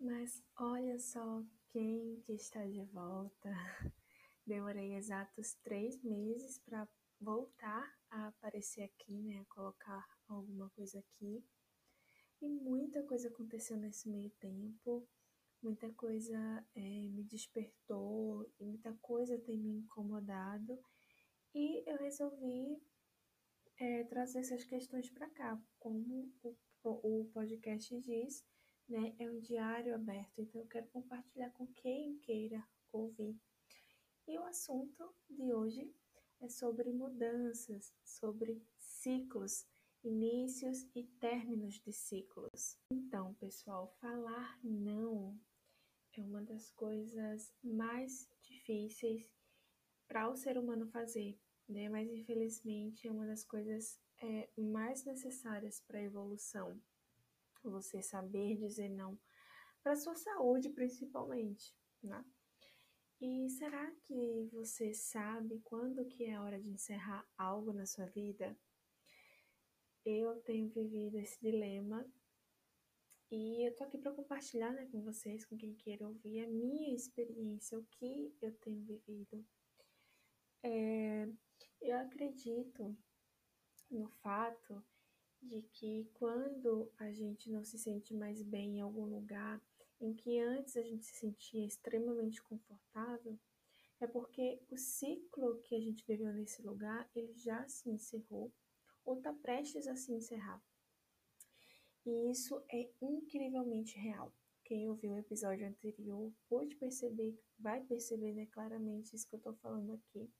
Mas olha só quem que está de volta. Demorei exatos três meses para voltar a aparecer aqui, né? A colocar alguma coisa aqui. E muita coisa aconteceu nesse meio tempo. Muita coisa é, me despertou e muita coisa tem me incomodado. E eu resolvi é, trazer essas questões para cá, como o, o podcast diz, né? É um diário aberto, então eu quero compartilhar com quem queira ouvir. E o assunto de hoje é sobre mudanças, sobre ciclos, inícios e términos de ciclos. Então, pessoal, falar não é uma das coisas mais difíceis para o ser humano fazer, né? Mas infelizmente é uma das coisas é, mais necessárias para a evolução você saber dizer não para sua saúde, principalmente, né? E será que você sabe quando que é hora de encerrar algo na sua vida? Eu tenho vivido esse dilema e eu tô aqui para compartilhar né, com vocês, com quem queira ouvir, a minha experiência, o que eu tenho vivido. É, eu acredito no fato de que quando a gente não se sente mais bem em algum lugar em que antes a gente se sentia extremamente confortável, é porque o ciclo que a gente viveu nesse lugar, ele já se encerrou ou está prestes a se encerrar. E isso é incrivelmente real. Quem ouviu o episódio anterior pode perceber, vai perceber né, claramente isso que eu estou falando aqui.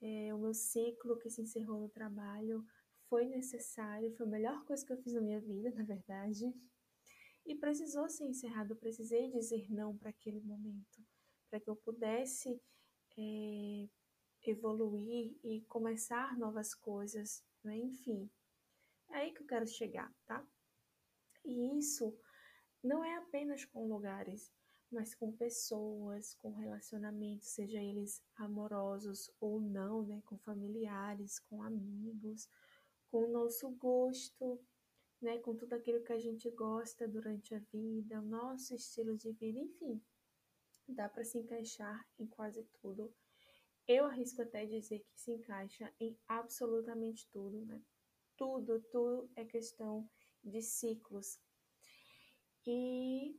É, o meu ciclo que se encerrou no trabalho foi necessário, foi a melhor coisa que eu fiz na minha vida, na verdade. E precisou ser encerrado, eu precisei dizer não para aquele momento, para que eu pudesse é, evoluir e começar novas coisas, né? enfim. É aí que eu quero chegar, tá? E isso não é apenas com lugares, mas com pessoas, com relacionamentos, seja eles amorosos ou não, né? Com familiares, com amigos, com o nosso gosto, né, com tudo aquilo que a gente gosta durante a vida, o nosso estilo de vida, enfim, dá para se encaixar em quase tudo. Eu arrisco até dizer que se encaixa em absolutamente tudo, né? Tudo, tudo é questão de ciclos. E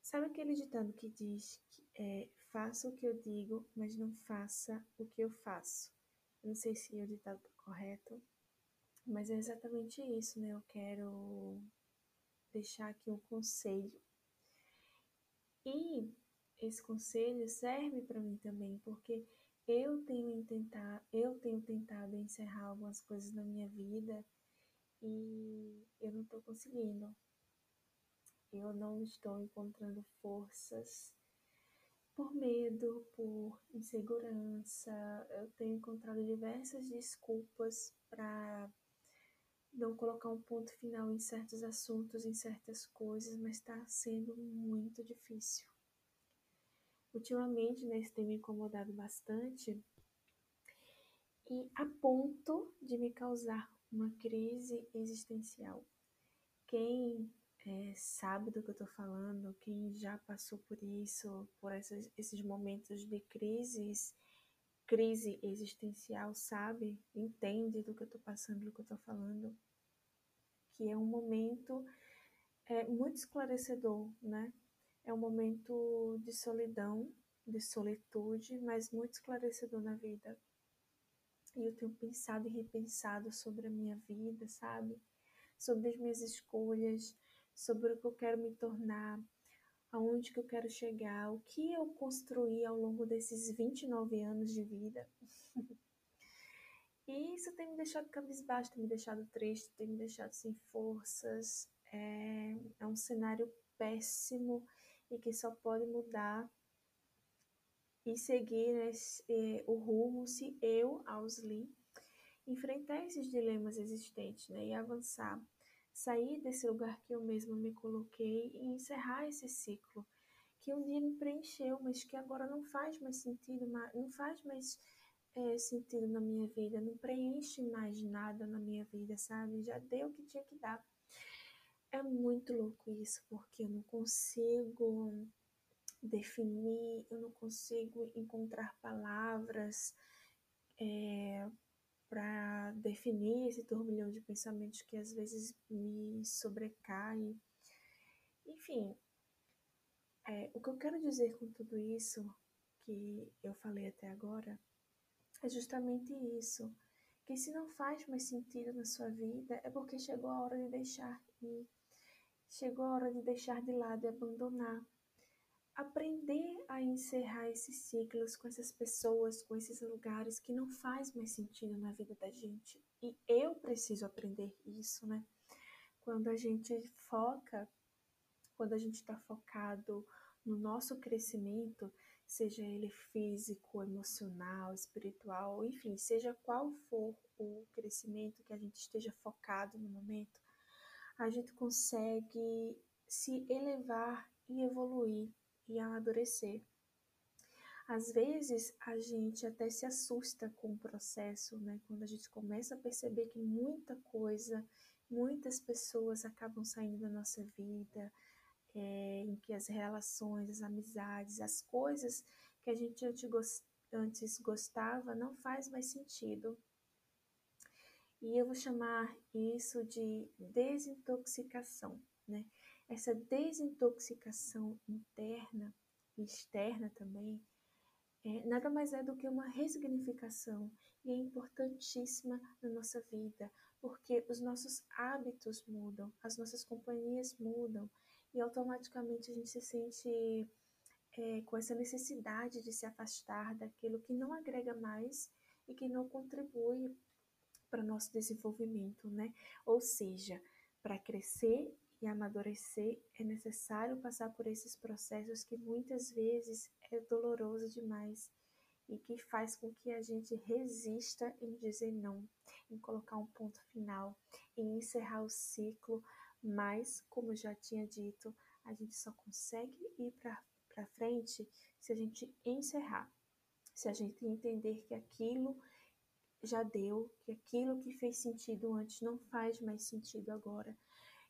sabe aquele ditado que diz que é faça o que eu digo, mas não faça o que eu faço? Não sei se o ditado está correto, mas é exatamente isso, né? Eu quero deixar aqui um conselho. E esse conselho serve para mim também, porque eu tenho tentado, eu tenho tentado encerrar algumas coisas na minha vida e eu não estou conseguindo. Eu não estou encontrando forças por medo, por insegurança. Eu tenho encontrado diversas desculpas para não colocar um ponto final em certos assuntos, em certas coisas, mas está sendo muito difícil. Ultimamente, né, isso tem me incomodado bastante e a ponto de me causar uma crise existencial. Quem é, sabe do que eu estou falando, quem já passou por isso, por essas, esses momentos de crises, crise existencial, sabe, entende do que eu estou passando, do que eu estou falando que é um momento é, muito esclarecedor, né? É um momento de solidão, de solitude, mas muito esclarecedor na vida. E eu tenho pensado e repensado sobre a minha vida, sabe? Sobre as minhas escolhas, sobre o que eu quero me tornar, aonde que eu quero chegar, o que eu construí ao longo desses 29 anos de vida. E isso tem me deixado cabisbaixo, tem me deixado triste, tem me deixado sem forças. É, é um cenário péssimo e que só pode mudar e seguir né, o rumo se eu, Ausli, enfrentar esses dilemas existentes né, e avançar, sair desse lugar que eu mesma me coloquei e encerrar esse ciclo que um dia me preencheu, mas que agora não faz mais sentido, não faz mais é, sentido na minha vida, não preenche mais nada na minha vida, sabe? Já deu o que tinha que dar. é muito louco isso, porque eu não consigo definir, eu não consigo encontrar palavras é, para definir esse turbilhão de pensamentos que às vezes me sobrecai. Enfim, é, o que eu quero dizer com tudo isso que eu falei até agora é justamente isso. Que se não faz mais sentido na sua vida é porque chegou a hora de deixar ir. Chegou a hora de deixar de lado e abandonar. Aprender a encerrar esses ciclos com essas pessoas, com esses lugares que não faz mais sentido na vida da gente. E eu preciso aprender isso, né? Quando a gente foca, quando a gente está focado no nosso crescimento, seja ele físico, emocional, espiritual, enfim, seja qual for o crescimento que a gente esteja focado no momento, a gente consegue se elevar e evoluir e amadurecer. Às vezes a gente até se assusta com o processo, né? Quando a gente começa a perceber que muita coisa, muitas pessoas acabam saindo da nossa vida, é, em que as relações, as amizades, as coisas que a gente antes gostava não faz mais sentido. E eu vou chamar isso de desintoxicação, né? Essa desintoxicação interna e externa também é, nada mais é do que uma ressignificação e é importantíssima na nossa vida, porque os nossos hábitos mudam, as nossas companhias mudam, e automaticamente a gente se sente é, com essa necessidade de se afastar daquilo que não agrega mais e que não contribui para o nosso desenvolvimento, né? Ou seja, para crescer e amadurecer é necessário passar por esses processos que muitas vezes é doloroso demais e que faz com que a gente resista em dizer não, em colocar um ponto final, em encerrar o ciclo, mas, como eu já tinha dito, a gente só consegue ir para frente se a gente encerrar, se a gente entender que aquilo já deu, que aquilo que fez sentido antes não faz mais sentido agora.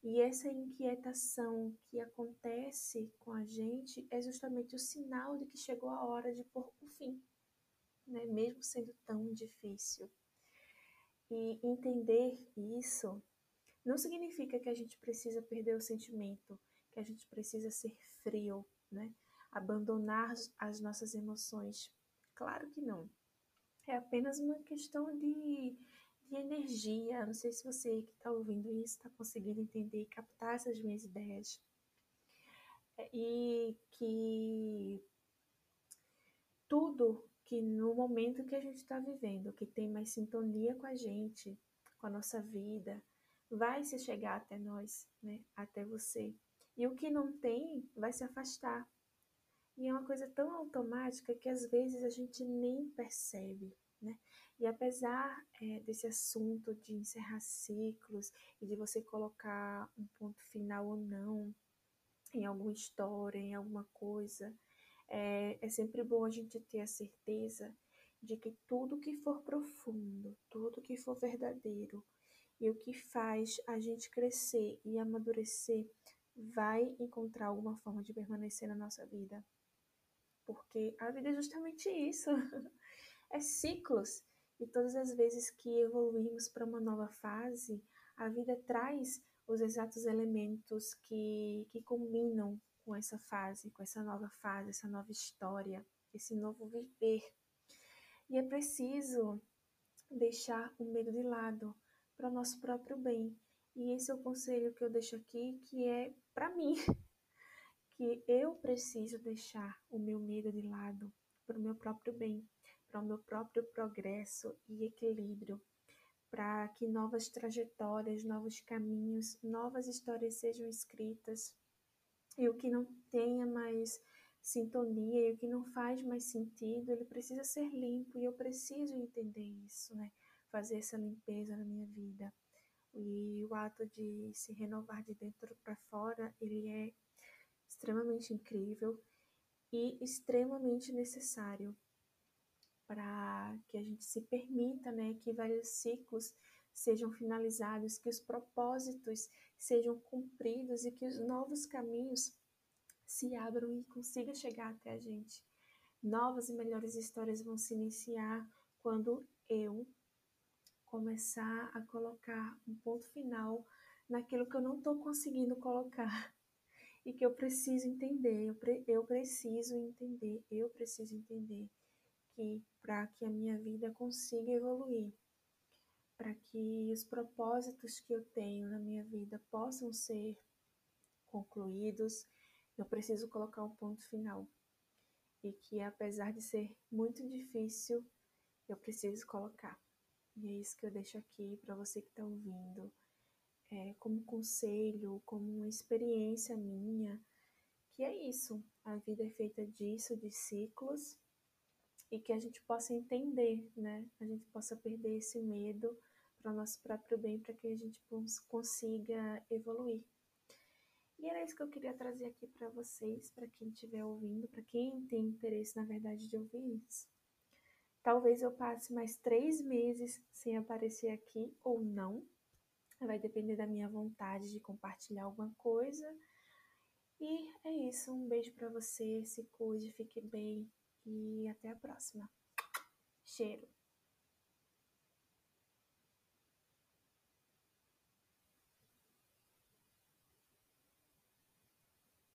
E essa inquietação que acontece com a gente é justamente o sinal de que chegou a hora de pôr o fim, né? mesmo sendo tão difícil. E entender isso não significa que a gente precisa perder o sentimento, que a gente precisa ser frio, né? Abandonar as nossas emoções. Claro que não. É apenas uma questão de, de energia. Não sei se você que está ouvindo isso está conseguindo entender e captar essas minhas ideias. É, e que tudo que no momento que a gente está vivendo, que tem mais sintonia com a gente, com a nossa vida, vai se chegar até nós, né? Até você. E o que não tem vai se afastar. E é uma coisa tão automática que às vezes a gente nem percebe, né? E apesar é, desse assunto de encerrar ciclos e de você colocar um ponto final ou não em alguma história, em alguma coisa, é, é sempre bom a gente ter a certeza de que tudo que for profundo, tudo que for verdadeiro, e o que faz a gente crescer e amadurecer vai encontrar alguma forma de permanecer na nossa vida. Porque a vida é justamente isso. é ciclos. E todas as vezes que evoluímos para uma nova fase, a vida traz os exatos elementos que, que combinam com essa fase, com essa nova fase, essa nova história, esse novo viver. E é preciso deixar o medo de lado, para o nosso próprio bem. E esse é o conselho que eu deixo aqui, que é para mim, que eu preciso deixar o meu medo de lado para o meu próprio bem, para o meu próprio progresso e equilíbrio, para que novas trajetórias, novos caminhos, novas histórias sejam escritas. E o que não tenha mais sintonia e o que não faz mais sentido, ele precisa ser limpo e eu preciso entender isso, né? Fazer essa limpeza na minha vida. E o ato de se renovar de dentro para fora, ele é extremamente incrível e extremamente necessário para que a gente se permita, né, que vários ciclos sejam finalizados, que os propósitos sejam cumpridos e que os novos caminhos se abram e consiga chegar até a gente. Novas e melhores histórias vão se iniciar quando eu começar a colocar um ponto final naquilo que eu não estou conseguindo colocar e que eu preciso entender. Eu, pre eu preciso entender, eu preciso entender que para que a minha vida consiga evoluir, para que os propósitos que eu tenho na minha vida possam ser concluídos, eu preciso colocar um ponto final. E que apesar de ser muito difícil, eu preciso colocar. E é isso que eu deixo aqui para você que está ouvindo, é, como conselho, como uma experiência minha, que é isso. A vida é feita disso, de ciclos, e que a gente possa entender, né? A gente possa perder esse medo para o nosso próprio bem, para que a gente consiga evoluir. E era isso que eu queria trazer aqui para vocês, para quem estiver ouvindo, para quem tem interesse, na verdade, de ouvir isso. Talvez eu passe mais três meses sem aparecer aqui ou não. Vai depender da minha vontade de compartilhar alguma coisa. E é isso. Um beijo para você. Se cuide, fique bem e até a próxima. Cheiro.